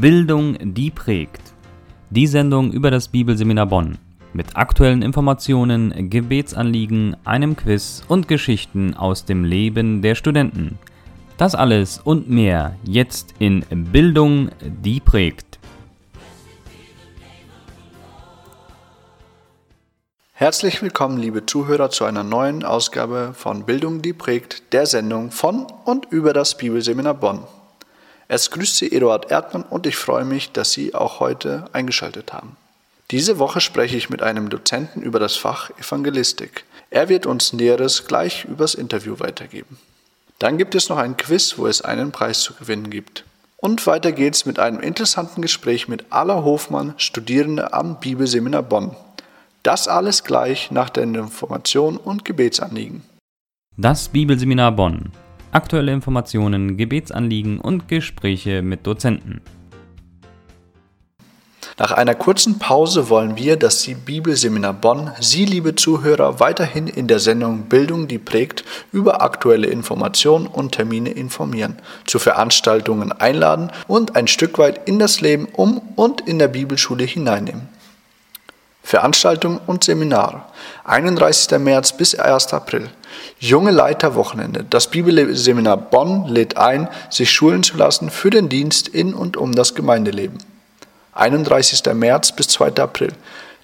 Bildung, die prägt. Die Sendung über das Bibelseminar Bonn. Mit aktuellen Informationen, Gebetsanliegen, einem Quiz und Geschichten aus dem Leben der Studenten. Das alles und mehr jetzt in Bildung, die prägt. Herzlich willkommen, liebe Zuhörer, zu einer neuen Ausgabe von Bildung, die prägt, der Sendung von und über das Bibelseminar Bonn. Es grüßt Sie Eduard Erdmann und ich freue mich, dass Sie auch heute eingeschaltet haben. Diese Woche spreche ich mit einem Dozenten über das Fach Evangelistik. Er wird uns Näheres gleich übers Interview weitergeben. Dann gibt es noch ein Quiz, wo es einen Preis zu gewinnen gibt. Und weiter geht's mit einem interessanten Gespräch mit Alla Hofmann, Studierende am Bibelseminar Bonn. Das alles gleich nach den Informationen und Gebetsanliegen. Das Bibelseminar Bonn aktuelle Informationen, Gebetsanliegen und Gespräche mit Dozenten. Nach einer kurzen Pause wollen wir, dass Sie Bibelseminar Bonn, Sie liebe Zuhörer, weiterhin in der Sendung Bildung, die prägt, über aktuelle Informationen und Termine informieren, zu Veranstaltungen einladen und ein Stück weit in das Leben um und in der Bibelschule hineinnehmen. Veranstaltungen und Seminare. 31. März bis 1. April. Junge Leiterwochenende. Das Bibelseminar Bonn lädt ein, sich schulen zu lassen für den Dienst in und um das Gemeindeleben. 31. März bis 2. April.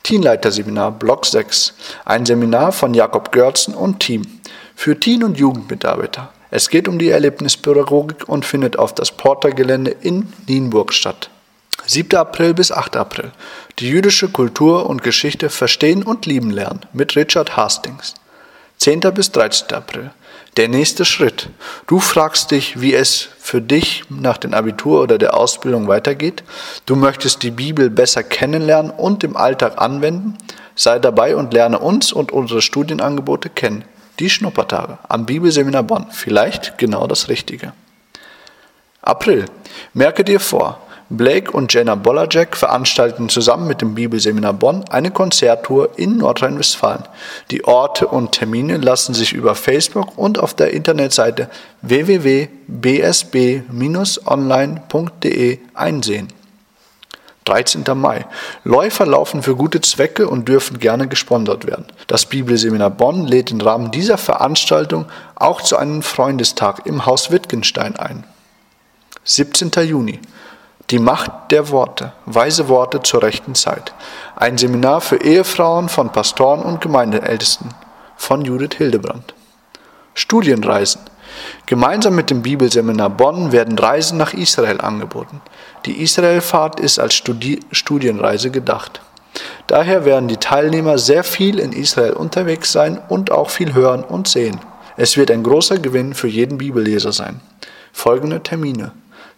Teenleiterseminar Block 6. Ein Seminar von Jakob Görzen und Team für Teen- und Jugendmitarbeiter. Es geht um die Erlebnispädagogik und findet auf das Portergelände in Nienburg statt. 7. April bis 8. April. Die jüdische Kultur und Geschichte verstehen und lieben lernen mit Richard Hastings. 10. bis 13. April. Der nächste Schritt. Du fragst dich, wie es für dich nach dem Abitur oder der Ausbildung weitergeht. Du möchtest die Bibel besser kennenlernen und im Alltag anwenden. Sei dabei und lerne uns und unsere Studienangebote kennen. Die Schnuppertage am Bibelseminar Bonn. Vielleicht genau das Richtige. April. Merke dir vor, Blake und Jenna Bolajek veranstalten zusammen mit dem Bibelseminar Bonn eine Konzerttour in Nordrhein-Westfalen. Die Orte und Termine lassen sich über Facebook und auf der Internetseite www.bsb-online.de einsehen. 13. Mai. Läufer laufen für gute Zwecke und dürfen gerne gesponsert werden. Das Bibelseminar Bonn lädt im Rahmen dieser Veranstaltung auch zu einem Freundestag im Haus Wittgenstein ein. 17. Juni. Die Macht der Worte, weise Worte zur rechten Zeit. Ein Seminar für Ehefrauen von Pastoren und Gemeindeältesten von Judith Hildebrand. Studienreisen. Gemeinsam mit dem Bibelseminar Bonn werden Reisen nach Israel angeboten. Die Israelfahrt ist als Studi Studienreise gedacht. Daher werden die Teilnehmer sehr viel in Israel unterwegs sein und auch viel hören und sehen. Es wird ein großer Gewinn für jeden Bibelleser sein. Folgende Termine.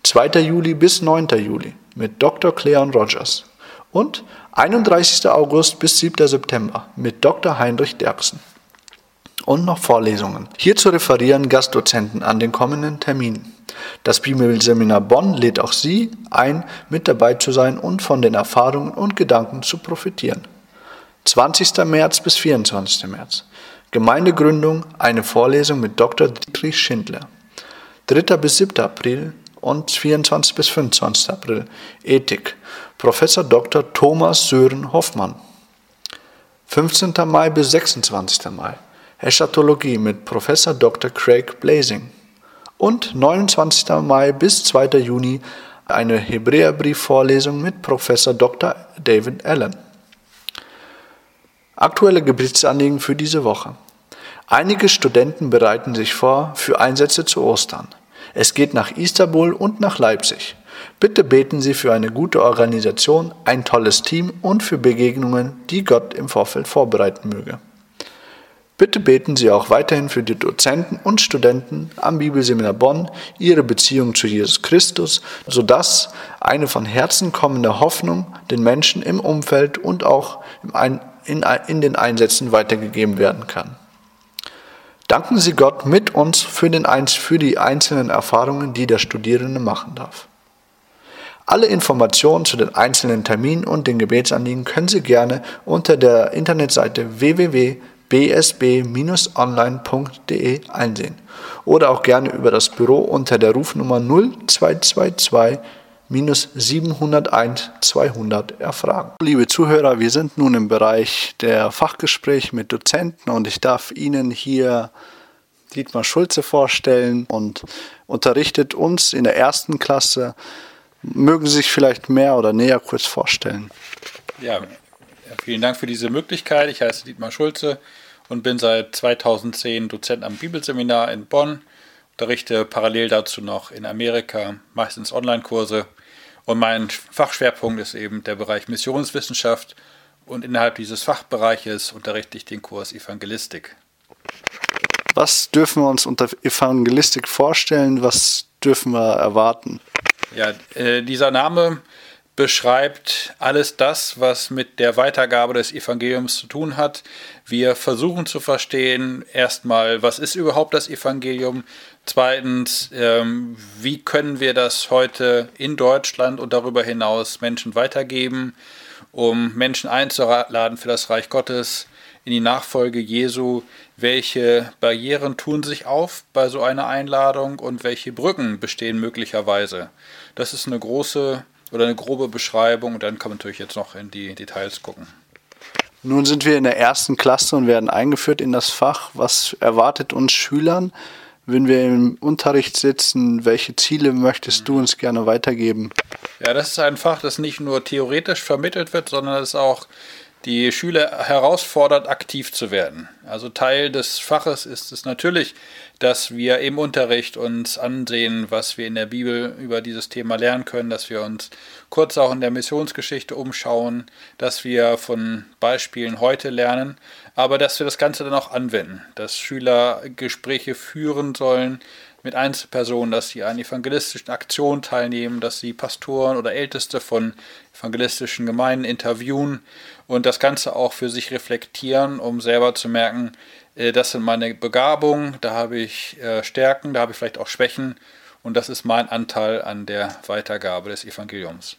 2. Juli bis 9. Juli mit Dr. Cleon Rogers und 31. August bis 7. September mit Dr. Heinrich Derksen. Und noch Vorlesungen. Hierzu referieren Gastdozenten an den kommenden Terminen. Das Bibelseminar Bonn lädt auch Sie ein, mit dabei zu sein und von den Erfahrungen und Gedanken zu profitieren. 20. März bis 24. März. Gemeindegründung, eine Vorlesung mit Dr. Dietrich Schindler. 3. bis 7. April und 24 bis 25. April Ethik. Professor Dr. Thomas Sören Hoffmann. 15. Mai bis 26. Mai Eschatologie mit Professor Dr. Craig Blazing. Und 29. Mai bis 2. Juni eine Hebräerbriefvorlesung mit Professor Dr. David Allen. Aktuelle Gebetsanliegen für diese Woche. Einige Studenten bereiten sich vor für Einsätze zu Ostern. Es geht nach Istanbul und nach Leipzig. Bitte beten Sie für eine gute Organisation, ein tolles Team und für Begegnungen, die Gott im Vorfeld vorbereiten möge. Bitte beten Sie auch weiterhin für die Dozenten und Studenten am Bibelseminar Bonn, ihre Beziehung zu Jesus Christus, sodass eine von Herzen kommende Hoffnung den Menschen im Umfeld und auch in den Einsätzen weitergegeben werden kann. Danken Sie Gott mit uns für, den, für die einzelnen Erfahrungen, die der Studierende machen darf. Alle Informationen zu den einzelnen Terminen und den Gebetsanliegen können Sie gerne unter der Internetseite www.bsb-online.de einsehen oder auch gerne über das Büro unter der Rufnummer 0222 701 200 erfragen. Liebe Zuhörer, wir sind nun im Bereich der Fachgespräche mit Dozenten und ich darf Ihnen hier Dietmar Schulze vorstellen und unterrichtet uns in der ersten Klasse. Mögen Sie sich vielleicht mehr oder näher kurz vorstellen? Ja, vielen Dank für diese Möglichkeit. Ich heiße Dietmar Schulze und bin seit 2010 Dozent am Bibelseminar in Bonn. Unterrichte parallel dazu noch in Amerika, meistens Online-Kurse. Und mein Fachschwerpunkt ist eben der Bereich Missionswissenschaft. Und innerhalb dieses Fachbereiches unterrichte ich den Kurs Evangelistik. Was dürfen wir uns unter Evangelistik vorstellen? Was dürfen wir erwarten? Ja, äh, dieser Name beschreibt alles das, was mit der Weitergabe des Evangeliums zu tun hat. Wir versuchen zu verstehen, erstmal, was ist überhaupt das Evangelium? Zweitens, ähm, wie können wir das heute in Deutschland und darüber hinaus Menschen weitergeben, um Menschen einzuladen für das Reich Gottes, in die Nachfolge Jesu? Welche Barrieren tun sich auf bei so einer Einladung und welche Brücken bestehen möglicherweise? Das ist eine große oder eine grobe Beschreibung und dann kann man natürlich jetzt noch in die Details gucken. Nun sind wir in der ersten Klasse und werden eingeführt in das Fach. Was erwartet uns Schülern, wenn wir im Unterricht sitzen? Welche Ziele möchtest du uns gerne weitergeben? Ja, das ist ein Fach, das nicht nur theoretisch vermittelt wird, sondern es auch die Schüler herausfordert, aktiv zu werden. Also Teil des Faches ist es natürlich, dass wir im Unterricht uns ansehen, was wir in der Bibel über dieses Thema lernen können, dass wir uns kurz auch in der Missionsgeschichte umschauen, dass wir von Beispielen heute lernen, aber dass wir das Ganze dann auch anwenden, dass Schüler Gespräche führen sollen mit Einzelpersonen, dass sie an evangelistischen Aktionen teilnehmen, dass sie Pastoren oder Älteste von evangelistischen Gemeinden interviewen und das Ganze auch für sich reflektieren, um selber zu merken, äh, das sind meine Begabungen, da habe ich äh, Stärken, da habe ich vielleicht auch Schwächen und das ist mein Anteil an der Weitergabe des Evangeliums.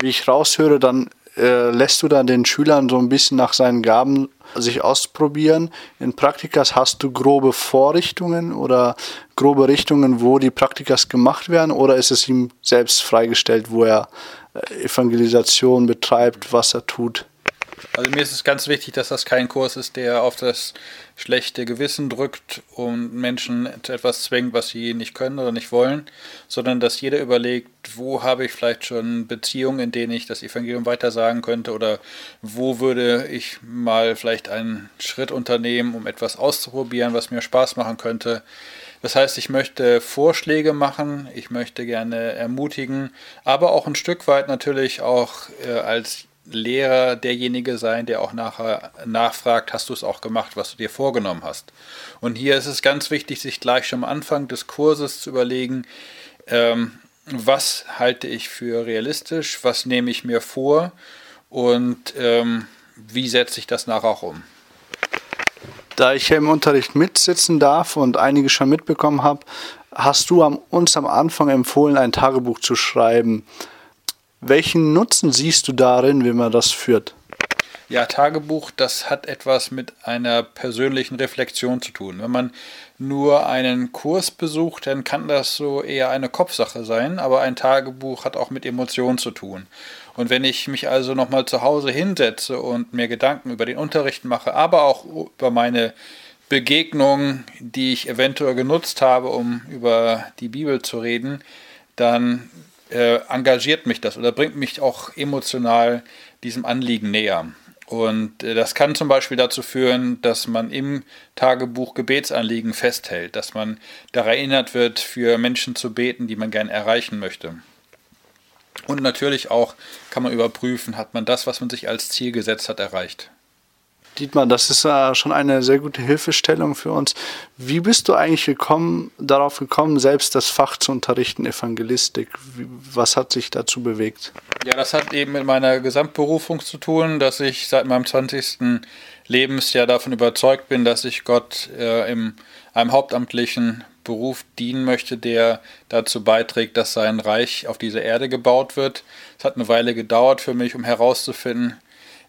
Wie ich raushöre, dann äh, lässt du dann den Schülern so ein bisschen nach seinen Gaben sich ausprobieren. In Praktikas hast du grobe Vorrichtungen oder grobe Richtungen, wo die Praktikas gemacht werden, oder ist es ihm selbst freigestellt, wo er Evangelisation betreibt, was er tut? Also mir ist es ganz wichtig, dass das kein Kurs ist, der auf das schlechte Gewissen drückt und Menschen zu etwas zwingt, was sie nicht können oder nicht wollen, sondern dass jeder überlegt, wo habe ich vielleicht schon Beziehungen, in denen ich das Evangelium weitersagen könnte oder wo würde ich mal vielleicht einen Schritt unternehmen, um etwas auszuprobieren, was mir Spaß machen könnte. Das heißt, ich möchte Vorschläge machen, ich möchte gerne ermutigen, aber auch ein Stück weit natürlich auch äh, als Lehrer derjenige sein, der auch nachher nachfragt, hast du es auch gemacht, was du dir vorgenommen hast. Und hier ist es ganz wichtig, sich gleich schon am Anfang des Kurses zu überlegen, ähm, was halte ich für realistisch, was nehme ich mir vor und ähm, wie setze ich das nachher auch um. Da ich hier im Unterricht mitsitzen darf und einige schon mitbekommen habe, hast du uns am Anfang empfohlen, ein Tagebuch zu schreiben. Welchen Nutzen siehst du darin, wenn man das führt? Ja, Tagebuch, das hat etwas mit einer persönlichen Reflexion zu tun. Wenn man nur einen Kurs besucht, dann kann das so eher eine Kopfsache sein, aber ein Tagebuch hat auch mit Emotionen zu tun. Und wenn ich mich also nochmal zu Hause hinsetze und mir Gedanken über den Unterricht mache, aber auch über meine Begegnungen, die ich eventuell genutzt habe, um über die Bibel zu reden, dann äh, engagiert mich das oder bringt mich auch emotional diesem Anliegen näher. Und äh, das kann zum Beispiel dazu führen, dass man im Tagebuch Gebetsanliegen festhält, dass man daran erinnert wird, für Menschen zu beten, die man gern erreichen möchte. Und natürlich auch kann man überprüfen, hat man das, was man sich als Ziel gesetzt hat, erreicht. Dietmar, das ist äh, schon eine sehr gute Hilfestellung für uns. Wie bist du eigentlich gekommen, darauf gekommen, selbst das Fach zu unterrichten, Evangelistik? Wie, was hat sich dazu bewegt? Ja, das hat eben mit meiner Gesamtberufung zu tun, dass ich seit meinem 20. Lebensjahr davon überzeugt bin, dass ich Gott äh, in einem hauptamtlichen Beruf dienen möchte, der dazu beiträgt, dass sein Reich auf dieser Erde gebaut wird. Es hat eine Weile gedauert für mich, um herauszufinden,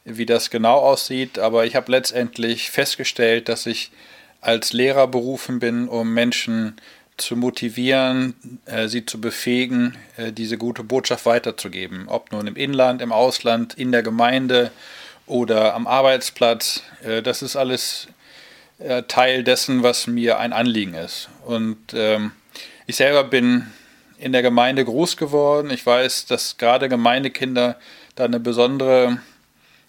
wie das genau aussieht, aber ich habe letztendlich festgestellt, dass ich als Lehrer berufen bin, um Menschen zu motivieren, äh, sie zu befähigen, äh, diese gute Botschaft weiterzugeben. Ob nun im Inland, im Ausland, in der Gemeinde oder am Arbeitsplatz. Äh, das ist alles Teil dessen, was mir ein Anliegen ist. Und ähm, ich selber bin in der Gemeinde groß geworden. Ich weiß, dass gerade Gemeindekinder da eine besondere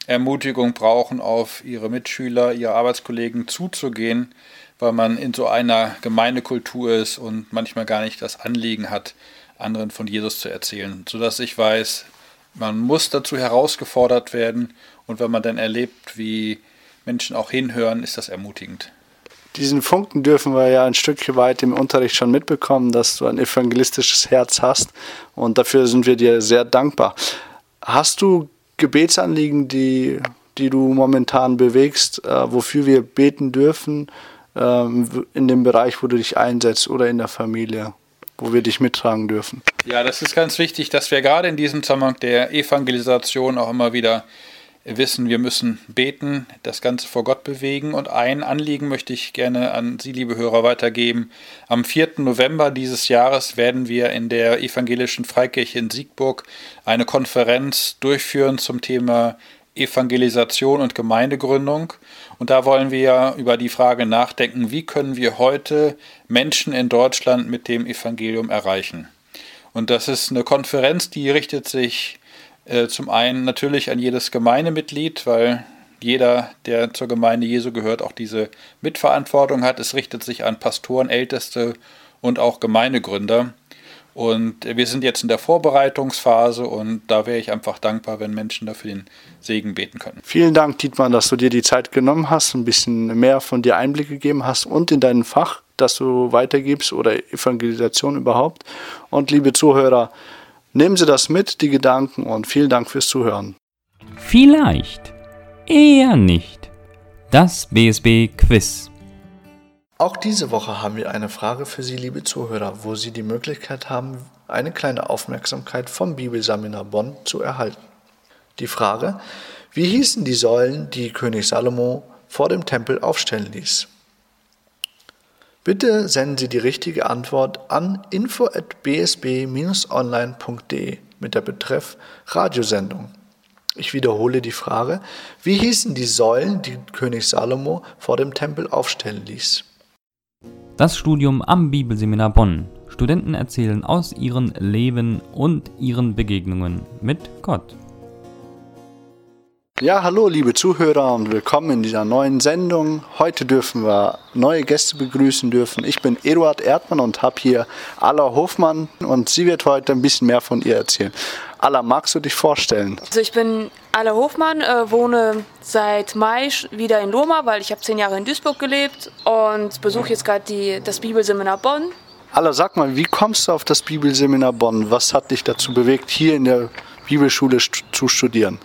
Ermutigung brauchen, auf ihre Mitschüler, ihre Arbeitskollegen zuzugehen, weil man in so einer Gemeindekultur ist und manchmal gar nicht das Anliegen hat, anderen von Jesus zu erzählen, sodass ich weiß, man muss dazu herausgefordert werden und wenn man dann erlebt, wie Menschen auch hinhören, ist das ermutigend. Diesen Funken dürfen wir ja ein Stück weit im Unterricht schon mitbekommen, dass du ein evangelistisches Herz hast und dafür sind wir dir sehr dankbar. Hast du Gebetsanliegen, die, die du momentan bewegst, äh, wofür wir beten dürfen? Ähm, in dem Bereich, wo du dich einsetzt oder in der Familie, wo wir dich mittragen dürfen. Ja, das ist ganz wichtig, dass wir gerade in diesem Zusammenhang der Evangelisation auch immer wieder wissen, wir müssen beten, das Ganze vor Gott bewegen. Und ein Anliegen möchte ich gerne an Sie, liebe Hörer, weitergeben. Am 4. November dieses Jahres werden wir in der Evangelischen Freikirche in Siegburg eine Konferenz durchführen zum Thema Evangelisation und Gemeindegründung. Und da wollen wir über die Frage nachdenken, wie können wir heute Menschen in Deutschland mit dem Evangelium erreichen. Und das ist eine Konferenz, die richtet sich äh, zum einen natürlich an jedes Gemeindemitglied, weil jeder, der zur Gemeinde Jesu gehört, auch diese Mitverantwortung hat. Es richtet sich an Pastoren, Älteste und auch Gemeindegründer. Und wir sind jetzt in der Vorbereitungsphase und da wäre ich einfach dankbar, wenn Menschen dafür den Segen beten können. Vielen Dank, Dietmar, dass du dir die Zeit genommen hast, ein bisschen mehr von dir Einblick gegeben hast und in dein Fach, das du weitergibst oder Evangelisation überhaupt. Und liebe Zuhörer, nehmen Sie das mit, die Gedanken und vielen Dank fürs Zuhören. Vielleicht, eher nicht. Das BSB Quiz. Auch diese Woche haben wir eine Frage für Sie, liebe Zuhörer, wo Sie die Möglichkeit haben, eine kleine Aufmerksamkeit vom Bibelseminar Bonn zu erhalten. Die Frage, wie hießen die Säulen, die König Salomo vor dem Tempel aufstellen ließ? Bitte senden Sie die richtige Antwort an info@bsb-online.de mit der Betreff Radiosendung. Ich wiederhole die Frage, wie hießen die Säulen, die König Salomo vor dem Tempel aufstellen ließ? Das Studium am Bibelseminar Bonn. Studenten erzählen aus ihrem Leben und ihren Begegnungen mit Gott. Ja, hallo liebe Zuhörer und willkommen in dieser neuen Sendung. Heute dürfen wir neue Gäste begrüßen dürfen. Ich bin Eduard Erdmann und habe hier Alla Hofmann und sie wird heute ein bisschen mehr von ihr erzählen. Alla, magst du dich vorstellen? Also ich bin Alla Hofmann, äh, wohne seit Mai wieder in Loma, weil ich habe zehn Jahre in Duisburg gelebt und besuche jetzt gerade das Bibelseminar Bonn. Alla, sag mal, wie kommst du auf das Bibelseminar Bonn? Was hat dich dazu bewegt, hier in der Bibelschule zu studieren?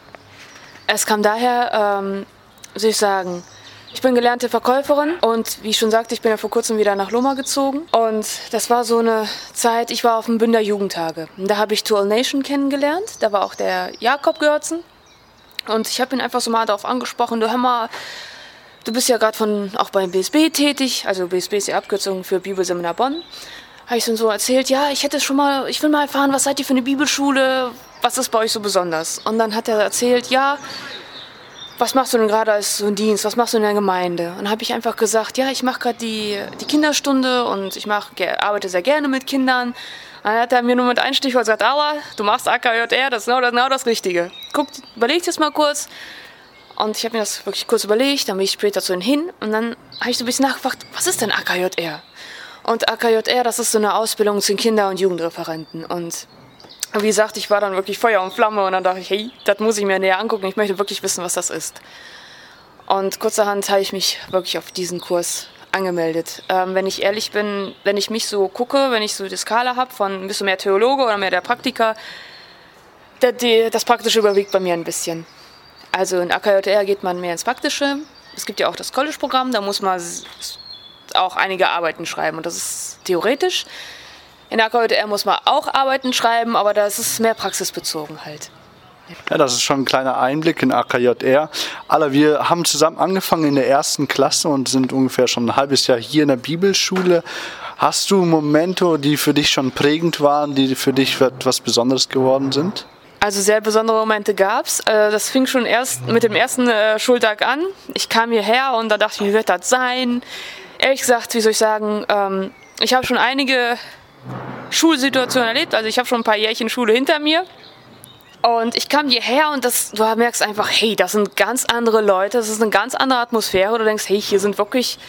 Es kam daher, ähm, soll ich sagen, ich bin gelernte Verkäuferin und wie ich schon sagte, ich bin ja vor kurzem wieder nach Loma gezogen. Und das war so eine Zeit, ich war auf dem Bünder Jugendtage. Da habe ich Tool Nation kennengelernt. Da war auch der Jakob Görzen. Und ich habe ihn einfach so mal darauf angesprochen, du hör mal, du bist ja gerade von auch beim BSB tätig, also BSB ist die Abkürzung für Bibelseminar Bonn. Habe ich so erzählt, ja, ich hätte schon mal, ich will mal erfahren, was seid ihr für eine Bibelschule, was ist bei euch so besonders? Und dann hat er erzählt, ja, was machst du denn gerade als so ein Dienst? Was machst du in der Gemeinde? Und habe ich einfach gesagt, ja, ich mache gerade die, die Kinderstunde und ich mach, arbeite sehr gerne mit Kindern. Dann hat er mir nur mit einem Stichwort gesagt, Allah, du machst AKJR, das ist genau, das, genau das Richtige. Guck, überleg das mal kurz. Und ich habe mir das wirklich kurz überlegt, dann bin ich später zu ihm hin und dann habe ich so ein bisschen nachgefragt, was ist denn AKJR? Und AKJR, das ist so eine Ausbildung zu Kinder- und Jugendreferenten. Und wie gesagt, ich war dann wirklich Feuer und Flamme und dann dachte ich, hey, das muss ich mir näher angucken. Ich möchte wirklich wissen, was das ist. Und kurzerhand habe ich mich wirklich auf diesen Kurs angemeldet. Ähm, wenn ich ehrlich bin, wenn ich mich so gucke, wenn ich so die Skala habe von bist du mehr Theologe oder mehr der Praktiker, der, die, das Praktische überwiegt bei mir ein bisschen. Also in AKJR geht man mehr ins Praktische. Es gibt ja auch das College-Programm, da muss man auch einige Arbeiten schreiben und das ist theoretisch. In der AKJR muss man auch Arbeiten schreiben, aber da ist mehr praxisbezogen halt. Ja, das ist schon ein kleiner Einblick in AKJR. Alle, wir haben zusammen angefangen in der ersten Klasse und sind ungefähr schon ein halbes Jahr hier in der Bibelschule. Hast du Momente, die für dich schon prägend waren, die für dich etwas Besonderes geworden sind? Also sehr besondere Momente gab es. Äh, das fing schon erst mit dem ersten äh, Schultag an. Ich kam hierher und da dachte ich, wie wird das sein? Ehrlich gesagt, wie soll ich sagen, ähm, ich habe schon einige Schulsituationen erlebt. Also ich habe schon ein paar Jährchen Schule hinter mir. Und ich kam hierher und das, du merkst einfach, hey, das sind ganz andere Leute, das ist eine ganz andere Atmosphäre. Du denkst, hey, hier sind wirklich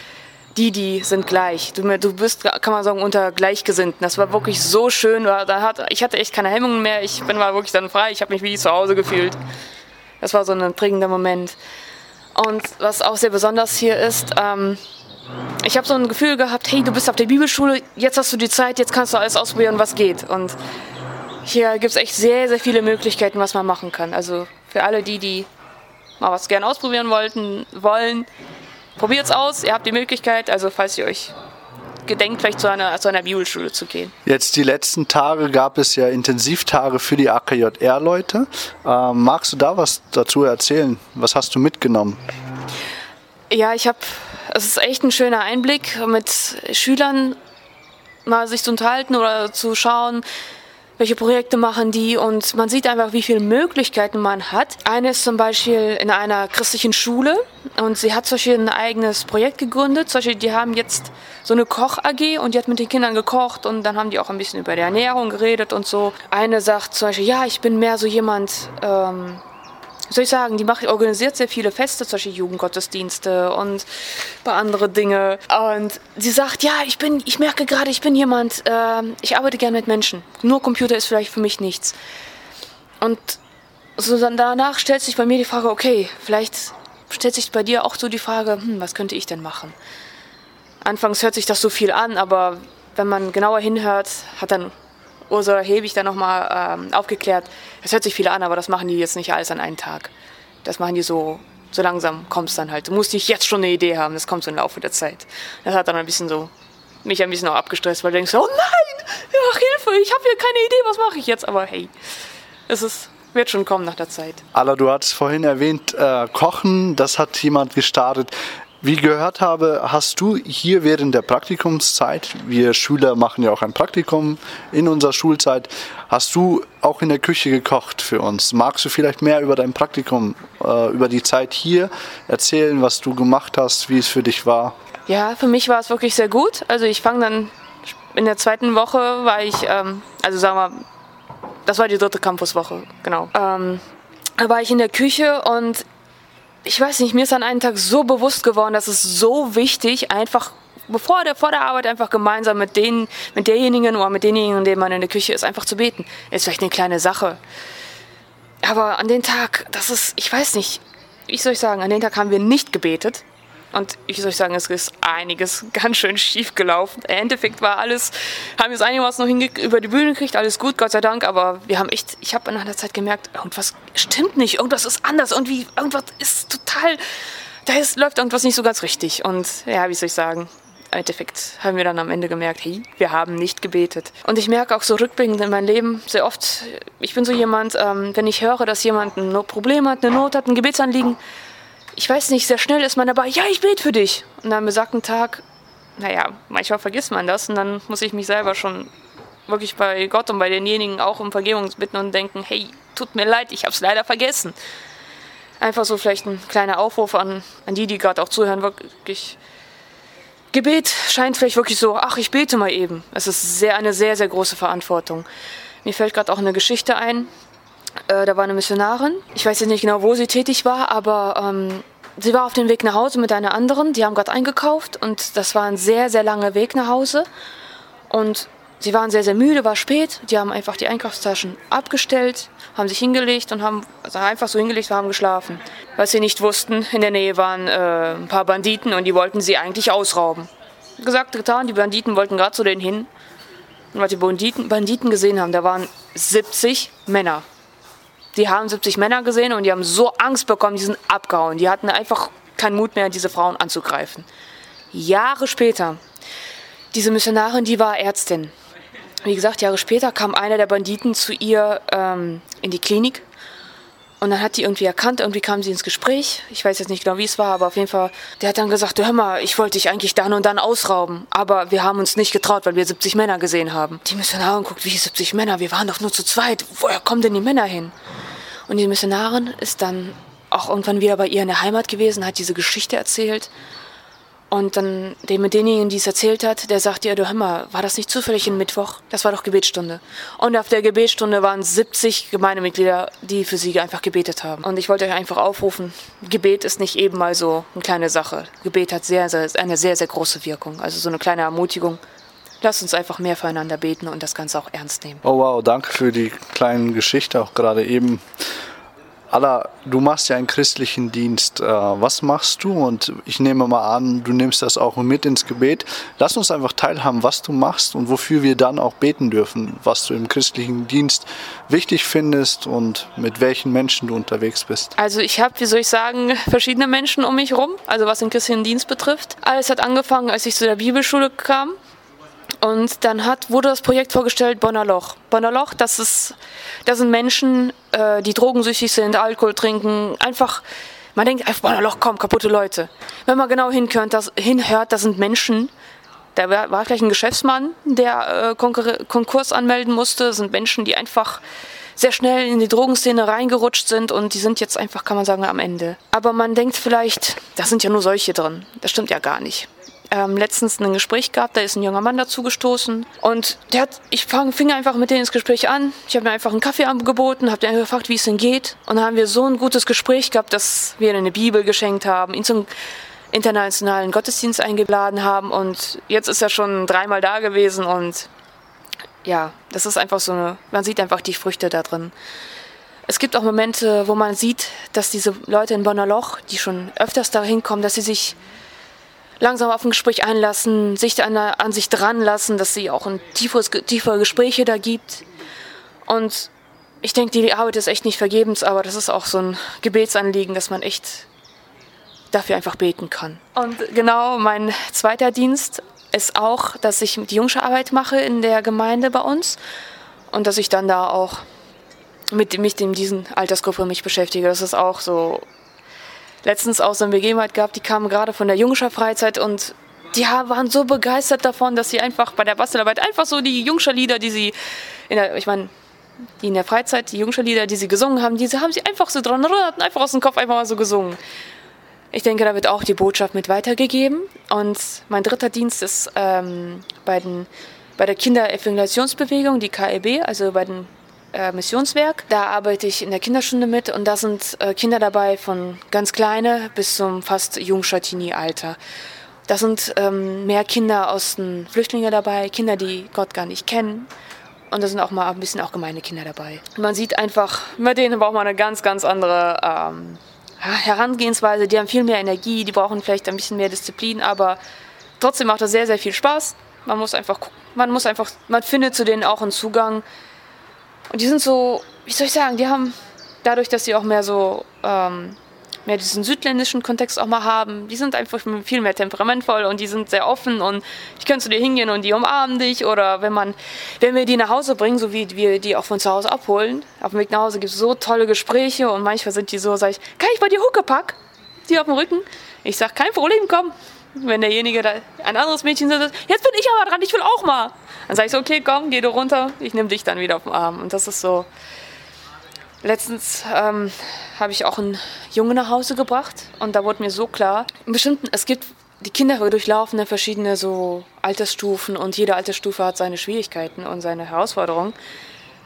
die, die sind gleich. Du, du bist, kann man sagen, unter Gleichgesinnten. Das war wirklich so schön. Da hat, ich hatte echt keine Hemmungen mehr. Ich bin war wirklich dann frei. Ich habe mich wie zu Hause gefühlt. Das war so ein prägender Moment. Und was auch sehr besonders hier ist, ähm, ich habe so ein Gefühl gehabt, hey, du bist auf der Bibelschule, jetzt hast du die Zeit, jetzt kannst du alles ausprobieren, was geht. Und hier gibt es echt sehr, sehr viele Möglichkeiten, was man machen kann. Also für alle die, die mal was gerne ausprobieren wollten, wollen, Probiert es aus, ihr habt die Möglichkeit, also falls ihr euch gedenkt, vielleicht zu einer, zu einer Bibelschule zu gehen. Jetzt die letzten Tage gab es ja Intensivtage für die AKJR-Leute. Ähm, magst du da was dazu erzählen? Was hast du mitgenommen? Ja, ich habe, es ist echt ein schöner Einblick, mit Schülern mal sich zu unterhalten oder zu schauen, welche Projekte machen die und man sieht einfach, wie viele Möglichkeiten man hat. Eine ist zum Beispiel in einer christlichen Schule und sie hat zum Beispiel ein eigenes Projekt gegründet. Zum Beispiel, die haben jetzt so eine Koch-AG und die hat mit den Kindern gekocht und dann haben die auch ein bisschen über die Ernährung geredet und so. Eine sagt zum Beispiel, ja, ich bin mehr so jemand, ähm, soll ich sagen, die macht, organisiert sehr viele Feste, zum Beispiel Jugendgottesdienste und ein paar andere Dinge. Und sie sagt, ja, ich bin, ich merke gerade, ich bin jemand, äh, ich arbeite gerne mit Menschen. Nur Computer ist vielleicht für mich nichts. Und so dann danach stellt sich bei mir die Frage, okay, vielleicht stellt sich bei dir auch so die Frage, hm, was könnte ich denn machen? Anfangs hört sich das so viel an, aber wenn man genauer hinhört, hat dann Ursula Hebig dann nochmal ähm, aufgeklärt. Das hört sich viel an, aber das machen die jetzt nicht alles an einem Tag. Das machen die so, so langsam kommst dann halt. Du musst nicht jetzt schon eine Idee haben, das kommt so im Laufe der Zeit. Das hat dann ein bisschen so, mich ein bisschen auch abgestresst, weil du denkst, oh nein, ach Hilfe, ich habe hier keine Idee, was mache ich jetzt? Aber hey, es ist, wird schon kommen nach der Zeit. Alla, du hattest vorhin erwähnt, äh, Kochen, das hat jemand gestartet. Wie gehört habe, hast du hier während der Praktikumszeit, wir Schüler machen ja auch ein Praktikum in unserer Schulzeit, hast du auch in der Küche gekocht für uns. Magst du vielleicht mehr über dein Praktikum, äh, über die Zeit hier erzählen, was du gemacht hast, wie es für dich war? Ja, für mich war es wirklich sehr gut. Also ich fange dann in der zweiten Woche, war ich, ähm, also sagen wir, das war die dritte Campuswoche, genau. Ähm, da war ich in der Küche und ich weiß nicht, mir ist an einem Tag so bewusst geworden, dass es so wichtig, einfach bevor der, vor der Arbeit einfach gemeinsam mit denen, mit derjenigen oder mit denjenigen, denen man in der Küche ist, einfach zu beten. Ist vielleicht eine kleine Sache. Aber an den Tag, das ist, ich weiß nicht, wie soll ich sagen, an den Tag haben wir nicht gebetet. Und ich soll sagen, es ist einiges ganz schön schief gelaufen. Im Endeffekt war alles, haben wir es einigermaßen noch über die Bühne gekriegt, alles gut, Gott sei Dank. Aber wir haben echt, ich habe in einer Zeit gemerkt, irgendwas stimmt nicht, irgendwas ist anders, irgendwie, irgendwas ist total, da ist, läuft irgendwas nicht so ganz richtig. Und ja, wie soll ich sagen, im Endeffekt haben wir dann am Ende gemerkt, hey, wir haben nicht gebetet. Und ich merke auch so rückblickend in meinem Leben sehr oft, ich bin so jemand, ähm, wenn ich höre, dass jemand ein Problem hat, eine Not hat, ein Gebetsanliegen, ich weiß nicht, sehr schnell ist man dabei, ja, ich bete für dich. Und dann besagten Tag, naja, manchmal vergisst man das und dann muss ich mich selber schon wirklich bei Gott und bei denjenigen auch um Vergebung bitten und denken, hey, tut mir leid, ich habe es leider vergessen. Einfach so vielleicht ein kleiner Aufruf an, an die, die gerade auch zuhören, wirklich. Gebet scheint vielleicht wirklich so, ach, ich bete mal eben. Es ist sehr, eine sehr, sehr große Verantwortung. Mir fällt gerade auch eine Geschichte ein, äh, da war eine Missionarin. Ich weiß jetzt nicht genau, wo sie tätig war, aber ähm, sie war auf dem Weg nach Hause mit einer anderen. Die haben gerade eingekauft und das war ein sehr, sehr langer Weg nach Hause. Und sie waren sehr, sehr müde, war spät. Die haben einfach die Einkaufstaschen abgestellt, haben sich hingelegt und haben also einfach so hingelegt und haben geschlafen. Was sie nicht wussten, in der Nähe waren äh, ein paar Banditen und die wollten sie eigentlich ausrauben. Gesagt, getan, die Banditen wollten gerade zu denen hin. Und was die Banditen, Banditen gesehen haben, da waren 70 Männer die haben 70 Männer gesehen und die haben so Angst bekommen, die sind abgehauen. Die hatten einfach keinen Mut mehr, diese Frauen anzugreifen. Jahre später, diese Missionarin, die war Ärztin. Wie gesagt, Jahre später kam einer der Banditen zu ihr ähm, in die Klinik Und dann hat die irgendwie erkannt, irgendwie kam sie ins Gespräch. Ich weiß jetzt nicht genau, wie es war, aber auf jeden Fall, der hat dann gesagt, hör mal, ich wollte dich eigentlich dann und dann ausrauben, aber wir haben uns nicht getraut, weil wir 70 Männer gesehen haben. Die Missionarin guckt, wie 70 Männer, wir waren doch nur zu zweit, woher kommen denn die Männer hin? Und die Missionarin ist dann auch irgendwann wieder bei ihr in der Heimat gewesen, hat diese Geschichte erzählt und dann dem mit denjenigen, die es erzählt hat, der sagt ihr, du mal, war das nicht zufällig ein Mittwoch? Das war doch Gebetsstunde. Und auf der Gebetsstunde waren 70 Gemeindemitglieder, die für sie einfach gebetet haben. Und ich wollte euch einfach aufrufen, Gebet ist nicht eben mal so eine kleine Sache. Gebet hat sehr, sehr, eine sehr, sehr große Wirkung. Also so eine kleine Ermutigung. Lasst uns einfach mehr füreinander beten und das Ganze auch ernst nehmen. Oh wow, danke für die kleine Geschichte auch gerade eben. Allah, du machst ja einen christlichen Dienst. Äh, was machst du? Und ich nehme mal an, du nimmst das auch mit ins Gebet. Lass uns einfach teilhaben, was du machst und wofür wir dann auch beten dürfen, was du im christlichen Dienst wichtig findest und mit welchen Menschen du unterwegs bist. Also ich habe, wie soll ich sagen, verschiedene Menschen um mich herum, also was den christlichen Dienst betrifft. Alles hat angefangen, als ich zu der Bibelschule kam. Und dann hat, wurde das Projekt vorgestellt, Bonner Loch. Bonner Loch, das, ist, das sind Menschen, äh, die drogensüchtig sind, Alkohol trinken, einfach, man denkt, einfach, Bonner Loch, komm, kaputte Leute. Wenn man genau hinhört, das, hinhört, das sind Menschen, da war, war gleich ein Geschäftsmann, der äh, Konkurs anmelden musste, das sind Menschen, die einfach sehr schnell in die Drogenszene reingerutscht sind und die sind jetzt einfach, kann man sagen, am Ende. Aber man denkt vielleicht, da sind ja nur solche drin. Das stimmt ja gar nicht ähm, letztens ein Gespräch gehabt, da ist ein junger Mann dazu gestoßen und der hat, ich fang, fing einfach mit denen ins Gespräch an. Ich habe mir einfach einen Kaffee angeboten, habe den gefragt, wie es denn geht und dann haben wir so ein gutes Gespräch gehabt, dass wir eine Bibel geschenkt haben, ihn zum internationalen Gottesdienst eingeladen haben und jetzt ist er schon dreimal da gewesen und ja, das ist einfach so eine, man sieht einfach die Früchte da drin. Es gibt auch Momente, wo man sieht, dass diese Leute in Bonner Loch, die schon öfters da hinkommen, dass sie sich langsam auf ein Gespräch einlassen, sich an, an sich dran lassen, dass sie auch ein tieferes, tiefere Gespräche da gibt. Und ich denke, die Arbeit ist echt nicht vergebens, aber das ist auch so ein Gebetsanliegen, dass man echt dafür einfach beten kann. Und genau mein zweiter Dienst ist auch, dass ich die Jungsche-Arbeit mache in der Gemeinde bei uns und dass ich dann da auch mit mich in diesen Altersgruppe mich beschäftige. Das ist auch so letztens auch so eine Begebenheit gehabt, die kamen gerade von der Jungscher Freizeit und die waren so begeistert davon, dass sie einfach bei der Bastelarbeit einfach so die Jungscher Lieder, die sie in der, ich meine, die in der Freizeit, die Jungscher Lieder, die sie gesungen haben, diese haben sie einfach so dran hatten einfach aus dem Kopf einfach mal so gesungen. Ich denke, da wird auch die Botschaft mit weitergegeben. Und mein dritter Dienst ist ähm, bei, den, bei der Kinderevangelisationsbewegung, die KEB, also bei den äh, Missionswerk. Da arbeite ich in der Kinderstunde mit und da sind äh, Kinder dabei von ganz kleine bis zum fast Jungschatini-Alter. Da sind ähm, mehr Kinder aus den Flüchtlingen dabei, Kinder, die Gott gar nicht kennen. Und da sind auch mal ein bisschen auch gemeine Kinder dabei. Man sieht einfach, mit denen braucht man eine ganz, ganz andere ähm, Herangehensweise. Die haben viel mehr Energie, die brauchen vielleicht ein bisschen mehr Disziplin, aber trotzdem macht das sehr, sehr viel Spaß. Man muss einfach gucken. Man muss einfach, man findet zu denen auch einen Zugang. Und die sind so, wie soll ich sagen, die haben dadurch, dass sie auch mehr so, ähm, mehr diesen südländischen Kontext auch mal haben, die sind einfach viel mehr temperamentvoll und die sind sehr offen und ich könnte zu dir hingehen und die umarmen dich oder wenn man, wenn wir die nach Hause bringen, so wie wir die auch von zu Hause abholen, auf dem Weg nach Hause gibt es so tolle Gespräche und manchmal sind die so, sag ich, kann ich bei dir Huckepack? Die auf dem Rücken? Ich sag, kein Problem, komm. Wenn derjenige da, ein anderes Mädchen sagt, jetzt bin ich aber dran, ich will auch mal. Dann sage ich so, okay, komm, geh du runter, ich nehme dich dann wieder auf den Arm. Und das ist so. Letztens ähm, habe ich auch einen Junge nach Hause gebracht und da wurde mir so klar, bestimmten, es gibt, die Kinder durchlaufen ja verschiedene so Altersstufen und jede Altersstufe hat seine Schwierigkeiten und seine Herausforderungen.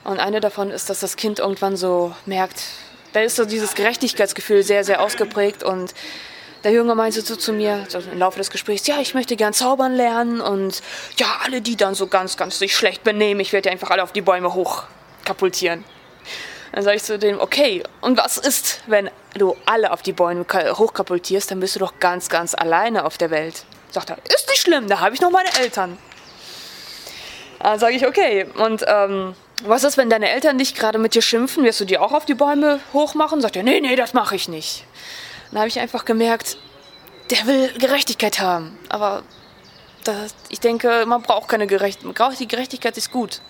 Und eine davon ist, dass das Kind irgendwann so merkt, da ist so dieses Gerechtigkeitsgefühl sehr, sehr ausgeprägt und der Junge meinte so zu mir so im Laufe des Gesprächs, ja, ich möchte gern zaubern lernen und ja, alle, die dann so ganz, ganz sich schlecht benehmen, ich werde einfach alle auf die Bäume hoch kapultieren. Dann sage ich zu dem, okay, und was ist, wenn du alle auf die Bäume hochkapultierst, dann bist du doch ganz, ganz alleine auf der Welt. Sagt er, ist nicht schlimm, da habe ich noch meine Eltern. Dann sage ich, okay, und ähm, was ist, wenn deine Eltern dich gerade mit dir schimpfen, wirst du die auch auf die Bäume hochmachen? Sagt er, nee, nee, das mache ich nicht. Dann habe ich einfach gemerkt, der will Gerechtigkeit haben. Aber das, ich denke, man braucht keine Gerechtigkeit. Die Gerechtigkeit ist gut.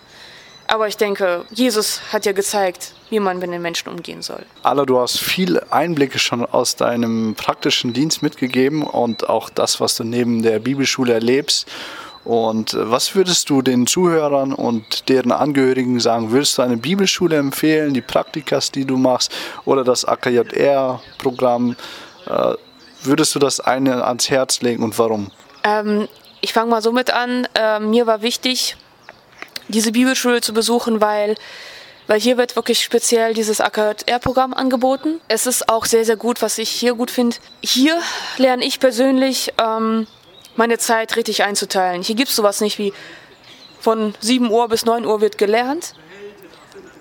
Aber ich denke, Jesus hat ja gezeigt, wie man mit den Menschen umgehen soll. Alla, du hast viele Einblicke schon aus deinem praktischen Dienst mitgegeben und auch das, was du neben der Bibelschule erlebst. Und äh, was würdest du den Zuhörern und deren Angehörigen sagen? Würdest du eine Bibelschule empfehlen, die Praktikas, die du machst, oder das AKJR-Programm? Äh, würdest du das eine ans Herz legen und warum? Ähm, ich fange mal somit an. Äh, mir war wichtig, diese Bibelschule zu besuchen, weil weil hier wird wirklich speziell dieses AKR-Programm angeboten. Es ist auch sehr, sehr gut, was ich hier gut finde. Hier lerne ich persönlich ähm, meine Zeit richtig einzuteilen. Hier gibt es sowas nicht wie von 7 Uhr bis 9 Uhr wird gelernt.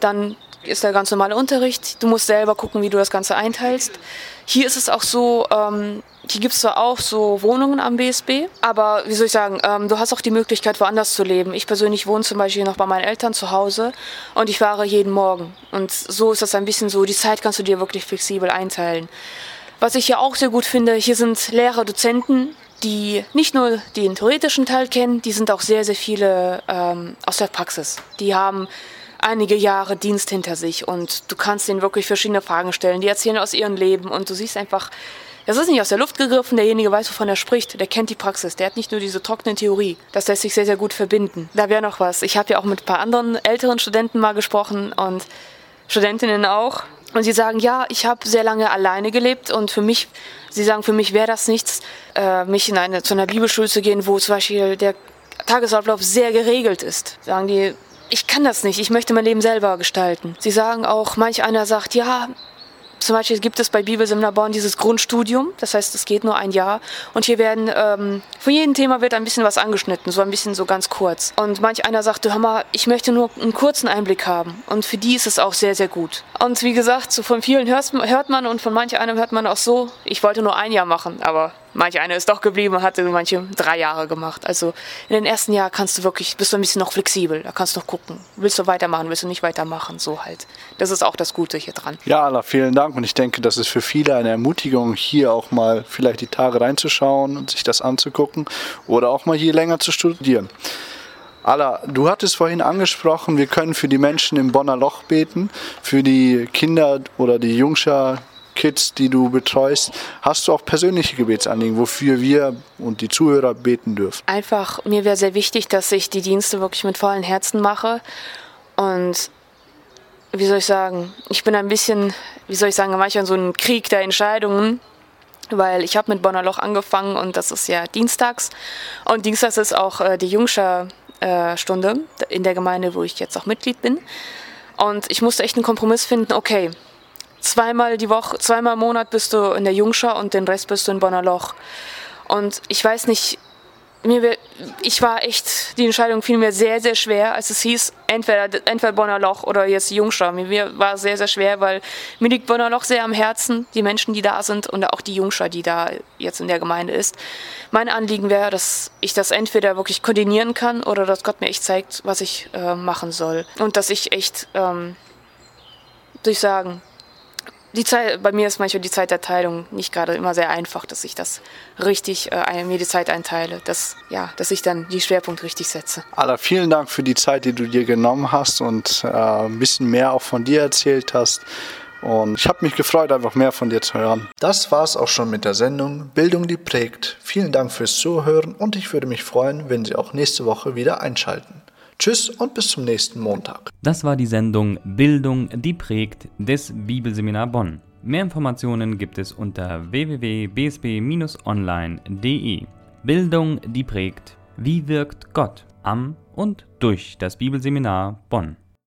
Dann ist der ganz normale Unterricht. Du musst selber gucken, wie du das Ganze einteilst. Hier ist es auch so, ähm, hier gibt es zwar auch so Wohnungen am BSB, aber wie soll ich sagen, ähm, du hast auch die Möglichkeit, woanders zu leben. Ich persönlich wohne zum Beispiel noch bei meinen Eltern zu Hause und ich fahre jeden Morgen. Und so ist das ein bisschen so, die Zeit kannst du dir wirklich flexibel einteilen. Was ich hier auch sehr gut finde, hier sind Lehrer, Dozenten, die nicht nur den theoretischen Teil kennen, die sind auch sehr, sehr viele ähm, aus der Praxis. Die haben einige Jahre Dienst hinter sich und du kannst ihnen wirklich verschiedene Fragen stellen. Die erzählen aus ihrem Leben und du siehst einfach, das ist nicht aus der Luft gegriffen, derjenige weiß, wovon er spricht, der kennt die Praxis, der hat nicht nur diese trockene Theorie. Das lässt sich sehr, sehr gut verbinden. Da wäre noch was. Ich habe ja auch mit ein paar anderen älteren Studenten mal gesprochen und Studentinnen auch. Und sie sagen, ja, ich habe sehr lange alleine gelebt und für mich, sie sagen, für mich wäre das nichts, äh, mich in eine, zu einer Bibelschule zu gehen, wo zum Beispiel der Tagesablauf sehr geregelt ist. Sagen die, ich kann das nicht, ich möchte mein Leben selber gestalten. Sie sagen auch, manch einer sagt, ja, zum Beispiel gibt es bei Bibelseminar Bonn dieses Grundstudium, das heißt, es geht nur ein Jahr. Und hier werden, ähm, von jedem Thema wird ein bisschen was angeschnitten, so ein bisschen so ganz kurz. Und manch einer sagte, hör mal, ich möchte nur einen kurzen Einblick haben. Und für die ist es auch sehr, sehr gut. Und wie gesagt, so von vielen hört man und von manch einem hört man auch so, ich wollte nur ein Jahr machen, aber manch einer ist doch geblieben hatte manche drei Jahre gemacht. Also in den ersten Jahren kannst du wirklich, bist du ein bisschen noch flexibel, da kannst du noch gucken. Willst du weitermachen, willst du nicht weitermachen, so halt. Das ist auch das Gute hier dran. Ja, Allah, vielen Dank und ich denke, das ist für viele eine Ermutigung, hier auch mal vielleicht die Tage reinzuschauen und sich das anzugucken oder auch mal hier länger zu studieren. Allah, du hattest vorhin angesprochen, wir können für die Menschen im Bonner Loch beten, für die Kinder oder die Jungscher, Kids, die du betreust, hast du auch persönliche Gebetsanliegen, wofür wir und die Zuhörer beten dürfen? Einfach, mir wäre sehr wichtig, dass ich die Dienste wirklich mit vollen Herzen mache und wie soll ich sagen, ich bin ein bisschen, wie soll ich sagen, manchmal so ein Krieg der Entscheidungen, weil ich habe mit Bonner Loch angefangen und das ist ja dienstags und dienstags ist auch äh, die Jungscher äh, Stunde in der Gemeinde, wo ich jetzt auch Mitglied bin. Und ich musste echt einen Kompromiss finden, okay, zweimal die Woche, zweimal im Monat bist du in der Jungschar und den Rest bist du in Bonner Loch. Und ich weiß nicht, mir, ich war echt, die Entscheidung fiel mir sehr, sehr schwer, als es hieß, entweder, entweder Bonner Loch oder jetzt Jungschar. Mir war sehr, sehr schwer, weil mir liegt Bonner Loch sehr am Herzen, die Menschen, die da sind und auch die Jungschar, die da jetzt in der Gemeinde ist. Mein Anliegen wäre, dass ich das entweder wirklich koordinieren kann oder dass Gott mir echt zeigt, was ich äh, machen soll. Und dass ich echt, ähm, sagen, die Zeit, bei mir ist manchmal die Zeiterteilung nicht gerade immer sehr einfach, dass ich das richtig, äh, mir die Zeit einteile, dass, ja, dass ich dann die Schwerpunkte richtig setze. Alla, vielen Dank für die Zeit, die du dir genommen hast und äh, ein bisschen mehr auch von dir erzählt hast. Und ich habe mich gefreut, einfach mehr von dir zu hören. Das war es auch schon mit der Sendung Bildung, die prägt. Vielen Dank fürs Zuhören und ich würde mich freuen, wenn Sie auch nächste Woche wieder einschalten. Tschüss und bis zum nächsten Montag. Das war die Sendung Bildung, die prägt des Bibelseminar Bonn. Mehr Informationen gibt es unter www.bsb-online.de. Bildung, die prägt. Wie wirkt Gott am und durch das Bibelseminar Bonn?